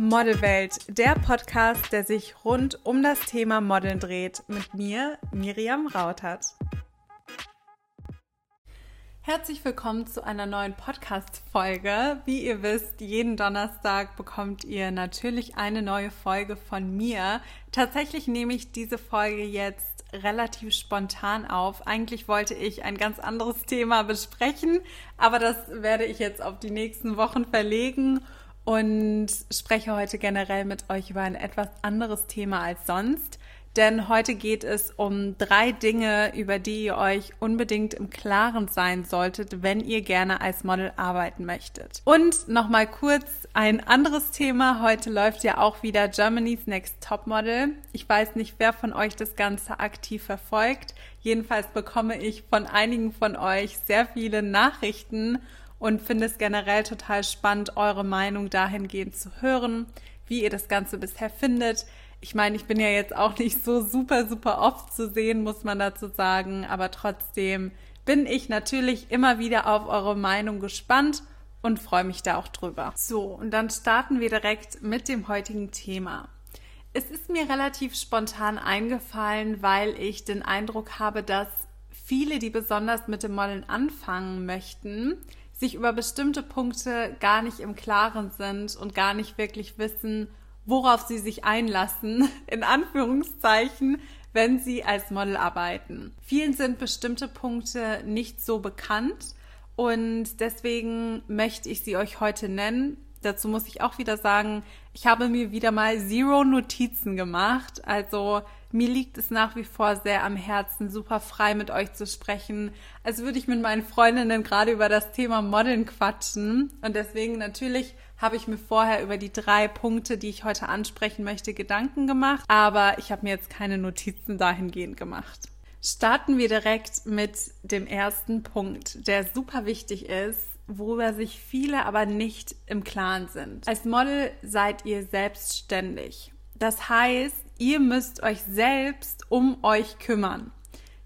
Modelwelt, der Podcast, der sich rund um das Thema Modeln dreht, mit mir, Miriam Rautert. Herzlich willkommen zu einer neuen Podcast-Folge. Wie ihr wisst, jeden Donnerstag bekommt ihr natürlich eine neue Folge von mir. Tatsächlich nehme ich diese Folge jetzt relativ spontan auf. Eigentlich wollte ich ein ganz anderes Thema besprechen, aber das werde ich jetzt auf die nächsten Wochen verlegen und spreche heute generell mit euch über ein etwas anderes Thema als sonst. Denn heute geht es um drei Dinge, über die ihr euch unbedingt im Klaren sein solltet, wenn ihr gerne als Model arbeiten möchtet. Und nochmal kurz ein anderes Thema. Heute läuft ja auch wieder Germany's Next Top Model. Ich weiß nicht, wer von euch das Ganze aktiv verfolgt. Jedenfalls bekomme ich von einigen von euch sehr viele Nachrichten und finde es generell total spannend, eure Meinung dahingehend zu hören, wie ihr das Ganze bisher findet. Ich meine, ich bin ja jetzt auch nicht so super, super oft zu sehen, muss man dazu sagen, aber trotzdem bin ich natürlich immer wieder auf eure Meinung gespannt und freue mich da auch drüber. So, und dann starten wir direkt mit dem heutigen Thema. Es ist mir relativ spontan eingefallen, weil ich den Eindruck habe, dass viele, die besonders mit dem Modeln anfangen möchten, sich über bestimmte Punkte gar nicht im Klaren sind und gar nicht wirklich wissen, worauf sie sich einlassen, in Anführungszeichen, wenn sie als Model arbeiten. Vielen sind bestimmte Punkte nicht so bekannt und deswegen möchte ich sie euch heute nennen. Dazu muss ich auch wieder sagen, ich habe mir wieder mal Zero Notizen gemacht. Also mir liegt es nach wie vor sehr am Herzen, super frei mit euch zu sprechen, als würde ich mit meinen Freundinnen gerade über das Thema Modeln quatschen. Und deswegen natürlich habe ich mir vorher über die drei Punkte, die ich heute ansprechen möchte, Gedanken gemacht. Aber ich habe mir jetzt keine Notizen dahingehend gemacht. Starten wir direkt mit dem ersten Punkt, der super wichtig ist, worüber sich viele aber nicht im Klaren sind. Als Model seid ihr selbstständig. Das heißt, ihr müsst euch selbst um euch kümmern.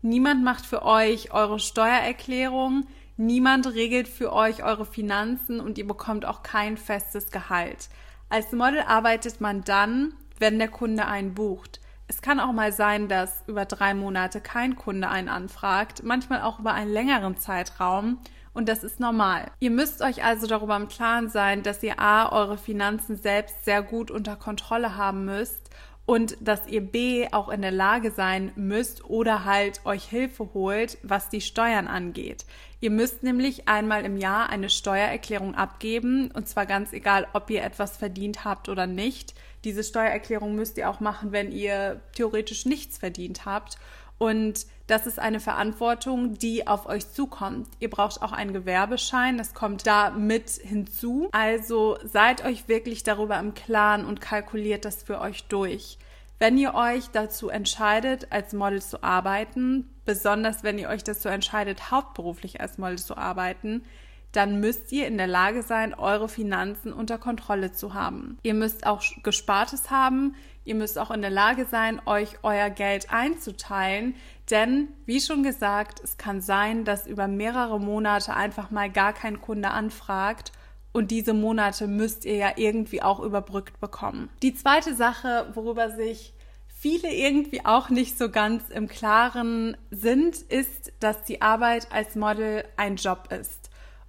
Niemand macht für euch eure Steuererklärung, niemand regelt für euch eure Finanzen und ihr bekommt auch kein festes Gehalt. Als Model arbeitet man dann, wenn der Kunde einen bucht. Es kann auch mal sein, dass über drei Monate kein Kunde einen anfragt, manchmal auch über einen längeren Zeitraum und das ist normal. Ihr müsst euch also darüber im Klaren sein, dass ihr A, eure Finanzen selbst sehr gut unter Kontrolle haben müsst und dass ihr B auch in der Lage sein müsst oder halt euch Hilfe holt, was die Steuern angeht. Ihr müsst nämlich einmal im Jahr eine Steuererklärung abgeben und zwar ganz egal, ob ihr etwas verdient habt oder nicht. Diese Steuererklärung müsst ihr auch machen, wenn ihr theoretisch nichts verdient habt. Und das ist eine Verantwortung, die auf euch zukommt. Ihr braucht auch einen Gewerbeschein, das kommt da mit hinzu. Also seid euch wirklich darüber im Klaren und kalkuliert das für euch durch. Wenn ihr euch dazu entscheidet, als Model zu arbeiten, besonders wenn ihr euch dazu entscheidet, hauptberuflich als Model zu arbeiten, dann müsst ihr in der Lage sein, eure Finanzen unter Kontrolle zu haben. Ihr müsst auch Gespartes haben. Ihr müsst auch in der Lage sein, euch euer Geld einzuteilen. Denn, wie schon gesagt, es kann sein, dass über mehrere Monate einfach mal gar kein Kunde anfragt. Und diese Monate müsst ihr ja irgendwie auch überbrückt bekommen. Die zweite Sache, worüber sich viele irgendwie auch nicht so ganz im Klaren sind, ist, dass die Arbeit als Model ein Job ist.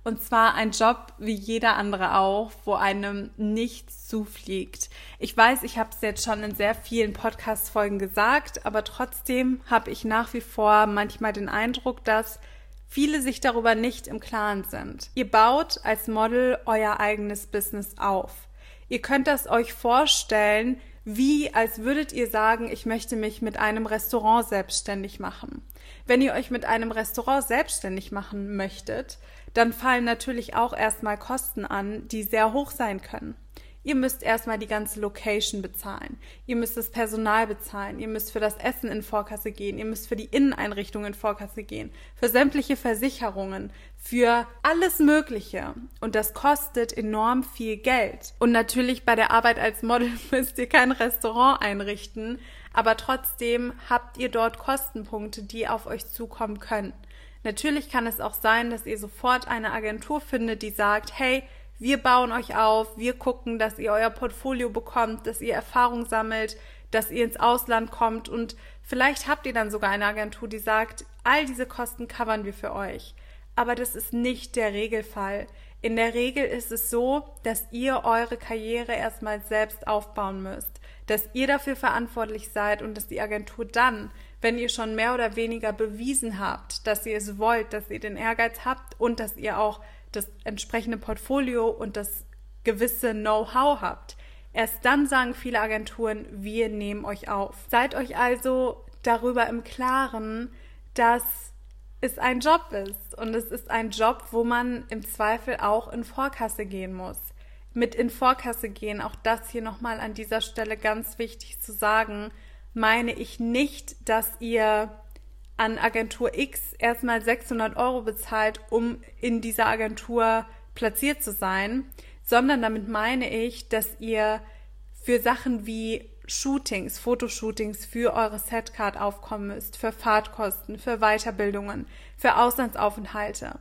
Und zwar ein Job wie jeder andere auch, wo einem nichts zufliegt. Ich weiß, ich habe es jetzt schon in sehr vielen Podcast-Folgen gesagt, aber trotzdem habe ich nach wie vor manchmal den Eindruck, dass viele sich darüber nicht im Klaren sind. Ihr baut als Model euer eigenes Business auf. Ihr könnt das euch vorstellen, wie als würdet ihr sagen, ich möchte mich mit einem Restaurant selbstständig machen. Wenn ihr euch mit einem Restaurant selbstständig machen möchtet, dann fallen natürlich auch erstmal Kosten an, die sehr hoch sein können. Ihr müsst erstmal die ganze Location bezahlen. Ihr müsst das Personal bezahlen. Ihr müsst für das Essen in Vorkasse gehen. Ihr müsst für die Inneneinrichtung in Vorkasse gehen. Für sämtliche Versicherungen. Für alles Mögliche. Und das kostet enorm viel Geld. Und natürlich bei der Arbeit als Model müsst ihr kein Restaurant einrichten. Aber trotzdem habt ihr dort Kostenpunkte, die auf euch zukommen können. Natürlich kann es auch sein, dass ihr sofort eine Agentur findet, die sagt, hey, Wir bauen euch auf, wir gucken, dass ihr euer Portfolio bekommt, dass ihr Erfahrung sammelt, dass ihr ins Ausland kommt und vielleicht habt ihr dann sogar eine Agentur, die sagt, all diese Kosten covern wir für euch. Aber das ist nicht der Regelfall. In der Regel ist es so, dass ihr eure Karriere erstmal selbst aufbauen müsst, dass ihr dafür verantwortlich seid und dass die Agentur dann, wenn ihr schon mehr oder weniger bewiesen habt, dass ihr es wollt, dass ihr den Ehrgeiz habt und dass ihr auch das entsprechende Portfolio und das gewisse Know-how habt, Erst dann sagen viele Agenturen, wir nehmen euch auf. Seid euch also darüber im Klaren, dass es ein Job ist. Und es ist ein Job, wo man im Zweifel auch in Vorkasse gehen muss. Mit in Vorkasse gehen, auch das hier nochmal an dieser Stelle ganz wichtig zu sagen, meine ich nicht, dass ihr an Agentur X erstmal 600 Euro bezahlt, um in dieser Agentur platziert zu sein, sondern damit meine ich, dass ihr für Sachen wie Shootings, Fotoshootings für eure Setcard aufkommen müsst, für Fahrtkosten, für Weiterbildungen, für Auslandsaufenthalte.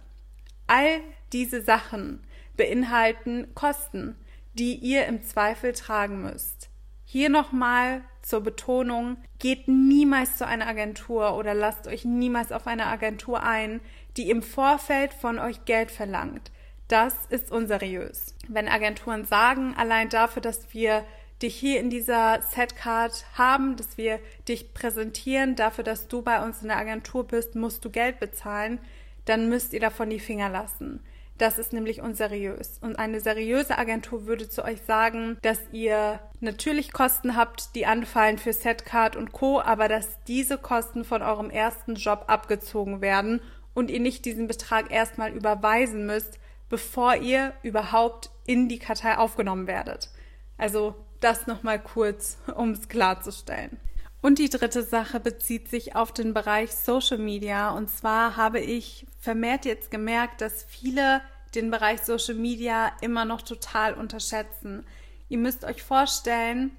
All diese Sachen beinhalten Kosten, die ihr im Zweifel tragen müsst. Hier nochmal zur Betonung, geht niemals zu einer Agentur oder lasst euch niemals auf eine Agentur ein, die im Vorfeld von euch Geld verlangt. Das ist unseriös. Wenn Agenturen sagen, allein dafür, dass wir dich hier in dieser Setcard haben, dass wir dich präsentieren, dafür, dass du bei uns in der Agentur bist, musst du Geld bezahlen, dann müsst ihr davon die Finger lassen. Das ist nämlich unseriös. Und eine seriöse Agentur würde zu euch sagen, dass ihr natürlich Kosten habt, die anfallen für Setcard und Co., aber dass diese Kosten von eurem ersten Job abgezogen werden und ihr nicht diesen Betrag erstmal überweisen müsst, bevor ihr überhaupt in die Kartei aufgenommen werdet. Also das nochmal kurz, um es klarzustellen. Und die dritte Sache bezieht sich auf den Bereich Social Media. Und zwar habe ich vermehrt jetzt gemerkt, dass viele den Bereich Social Media immer noch total unterschätzen. Ihr müsst euch vorstellen,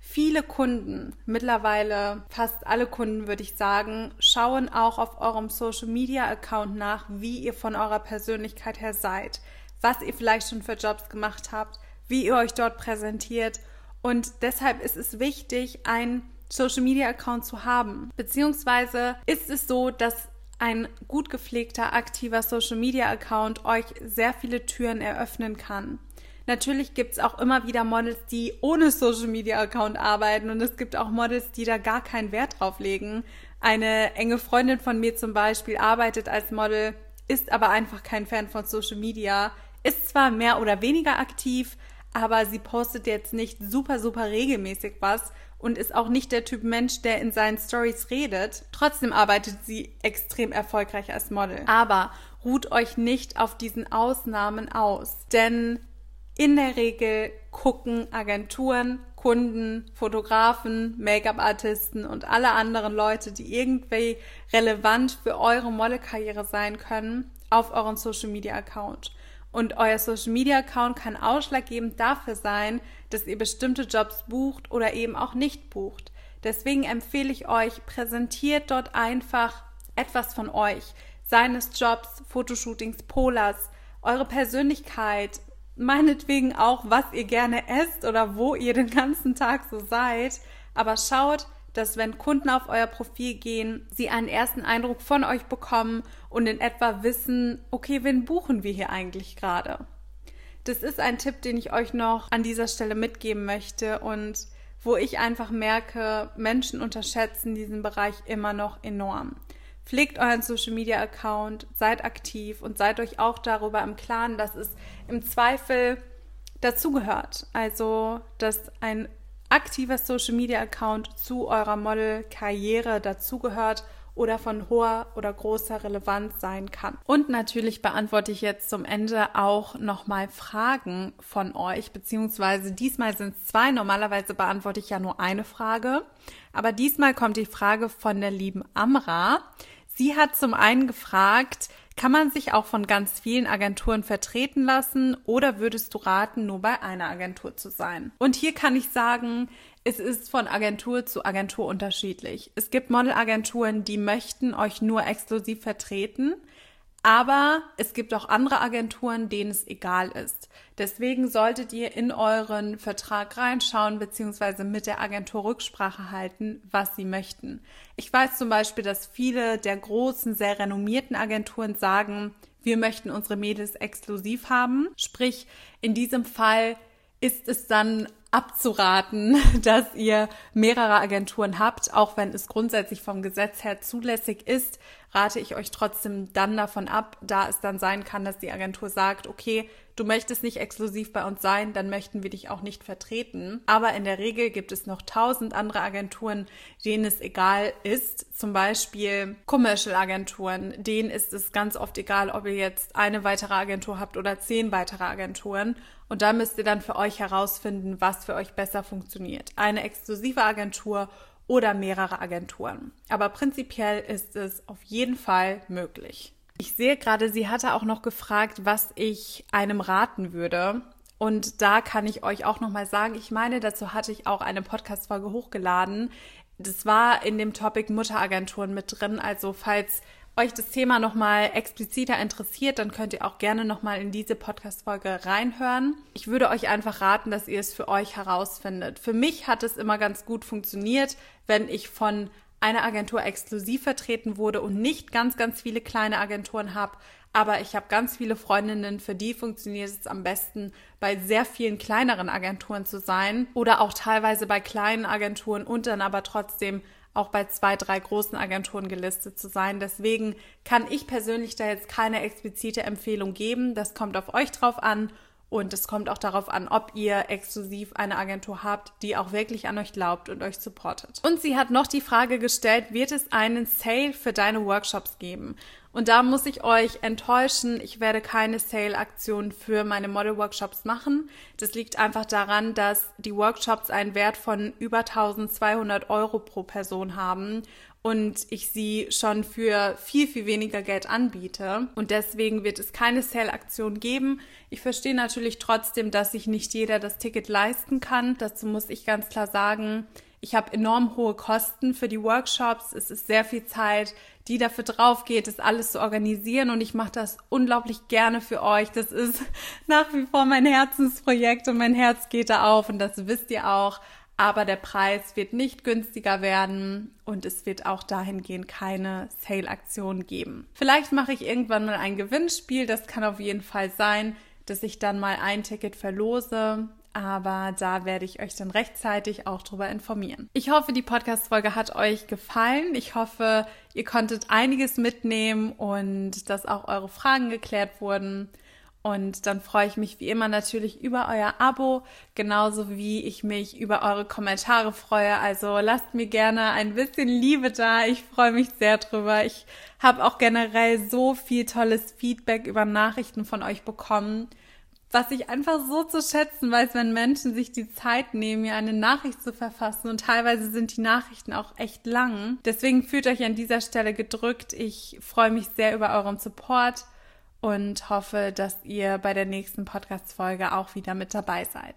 viele Kunden, mittlerweile fast alle Kunden würde ich sagen, schauen auch auf eurem Social Media Account nach, wie ihr von eurer Persönlichkeit her seid, was ihr vielleicht schon für Jobs gemacht habt, wie ihr euch dort präsentiert. Und deshalb ist es wichtig, einen Social Media Account zu haben. Beziehungsweise ist es so, dass ein gut gepflegter, aktiver Social Media Account euch sehr viele Türen eröffnen kann. Natürlich gibt es auch immer wieder Models, die ohne Social Media Account arbeiten und es gibt auch Models, die da gar keinen Wert drauf legen. Eine enge Freundin von mir zum Beispiel arbeitet als Model, ist aber einfach kein Fan von Social Media, ist zwar mehr oder weniger aktiv, aber sie postet jetzt nicht super, super regelmäßig was und ist auch nicht der Typ Mensch, der in seinen Stories redet. Trotzdem arbeitet sie extrem erfolgreich als Model. Aber ruht euch nicht auf diesen Ausnahmen aus, denn in der Regel gucken Agenturen, Kunden, Fotografen, Make-up-Artisten und alle anderen Leute, die irgendwie relevant für eure Modelkarriere sein können, auf euren Social-Media-Account. Und euer Social Media Account kann ausschlaggebend dafür sein, dass ihr bestimmte Jobs bucht oder eben auch nicht bucht. Deswegen empfehle ich euch, präsentiert dort einfach etwas von euch, seines Jobs, Fotoshootings, Polars, eure Persönlichkeit, meinetwegen auch, was ihr gerne esst oder wo ihr den ganzen Tag so seid. Aber schaut, dass wenn Kunden auf euer Profil gehen, sie einen ersten Eindruck von euch bekommen und in etwa wissen, okay, wen buchen wir hier eigentlich gerade? Das ist ein Tipp, den ich euch noch an dieser Stelle mitgeben möchte und wo ich einfach merke, Menschen unterschätzen diesen Bereich immer noch enorm. Pflegt euren Social Media Account, seid aktiv und seid euch auch darüber im Klaren, dass es im Zweifel dazugehört. Also, dass ein aktiver Social Media Account zu eurer Model-Karriere dazugehört oder von hoher oder großer Relevanz sein kann. Und natürlich beantworte ich jetzt zum Ende auch nochmal Fragen von euch, beziehungsweise diesmal sind es zwei. Normalerweise beantworte ich ja nur eine Frage. Aber diesmal kommt die Frage von der lieben Amra. Sie hat zum einen gefragt, kann man sich auch von ganz vielen Agenturen vertreten lassen oder würdest du raten, nur bei einer Agentur zu sein? Und hier kann ich sagen, es ist von Agentur zu Agentur unterschiedlich. Es gibt Modelagenturen, die möchten euch nur exklusiv vertreten, Aber es gibt auch andere Agenturen, denen es egal ist. Deswegen solltet ihr in euren Vertrag reinschauen bzw. mit der Agentur Rücksprache halten, was sie möchten. Ich weiß zum Beispiel, dass viele der großen, sehr renommierten Agenturen sagen, wir möchten unsere Mädels exklusiv haben. Sprich, in diesem Fall ist es dann abzuraten, dass ihr mehrere Agenturen habt, auch wenn es grundsätzlich vom Gesetz her zulässig ist, rate ich euch trotzdem dann davon ab, da es dann sein kann, dass die Agentur sagt, okay, du möchtest nicht exklusiv bei uns sein, dann möchten wir dich auch nicht vertreten. Aber in der Regel gibt es noch tausend andere Agenturen, denen es egal ist. Zum Beispiel Commercial-Agenturen, denen ist es ganz oft egal, ob ihr jetzt eine weitere Agentur habt oder zehn weitere Agenturen. Und da müsst ihr dann für euch herausfinden, was für euch besser funktioniert. Eine exklusive Agentur oder mehrere Agenturen. Aber prinzipiell ist es auf jeden Fall möglich. Ich sehe gerade, sie hatte auch noch gefragt, was ich einem raten würde. Und da kann ich euch auch noch mal sagen, ich meine, dazu hatte ich auch eine Podcast-Folge hochgeladen. Das war in dem Topic Mutteragenturen mit drin. Also falls euch das Thema nochmal expliziter interessiert, dann könnt ihr auch gerne nochmal in diese Podcast-Folge reinhören. Ich würde euch einfach raten, dass ihr es für euch herausfindet. Für mich hat es immer ganz gut funktioniert, wenn ich von einer Agentur exklusiv vertreten wurde und nicht ganz, ganz viele kleine Agenturen habe. Aber ich habe ganz viele Freundinnen, für die funktioniert es am besten, bei sehr vielen kleineren Agenturen zu sein oder auch teilweise bei kleinen Agenturen und dann aber trotzdem auch bei zwei, drei großen Agenturen gelistet zu sein. Deswegen kann ich persönlich da jetzt keine explizite Empfehlung geben. Das kommt auf euch drauf an und es kommt auch darauf an, ob ihr exklusiv eine Agentur habt, die auch wirklich an euch glaubt und euch supportet. Und sie hat noch die Frage gestellt, wird es einen Sale für deine Workshops geben? Und da muss ich euch enttäuschen, ich werde keine Sale-Aktion für meine Model-Workshops machen. Das liegt einfach daran, dass die Workshops einen Wert von über 1200 Euro pro Person haben und ich sie schon für viel, viel weniger Geld anbiete. Und deswegen wird es keine Sale-Aktion geben. Ich verstehe natürlich trotzdem, dass sich nicht jeder das Ticket leisten kann. Dazu muss ich ganz klar sagen, ich habe enorm hohe Kosten für die Workshops. Es ist sehr viel Zeit, die dafür drauf geht, das alles zu organisieren. Und ich mache das unglaublich gerne für euch. Das ist nach wie vor mein Herzensprojekt und mein Herz geht da auf. Und das wisst ihr auch aber der Preis wird nicht günstiger werden und es wird auch dahingehend keine Sale-Aktion geben. Vielleicht mache ich irgendwann mal ein Gewinnspiel, das kann auf jeden Fall sein, dass ich dann mal ein Ticket verlose. Aber da werde ich euch dann rechtzeitig auch drüber informieren. Ich hoffe, die Podcast-Folge hat euch gefallen. Ich hoffe, ihr konntet einiges mitnehmen und dass auch eure Fragen geklärt wurden. Und dann freue ich mich wie immer natürlich über euer Abo, genauso wie ich mich über eure Kommentare freue. Also lasst mir gerne ein bisschen Liebe da. Ich freue mich sehr drüber. Ich habe auch generell so viel tolles Feedback über Nachrichten von euch bekommen, was ich einfach so zu schätzen weiß, wenn Menschen sich die Zeit nehmen, mir eine Nachricht zu verfassen. Und teilweise sind die Nachrichten auch echt lang. Deswegen fühlt euch an dieser Stelle gedrückt. Ich freue mich sehr über euren Support und hoffe, dass ihr bei der nächsten Podcast-Folge auch wieder mit dabei seid.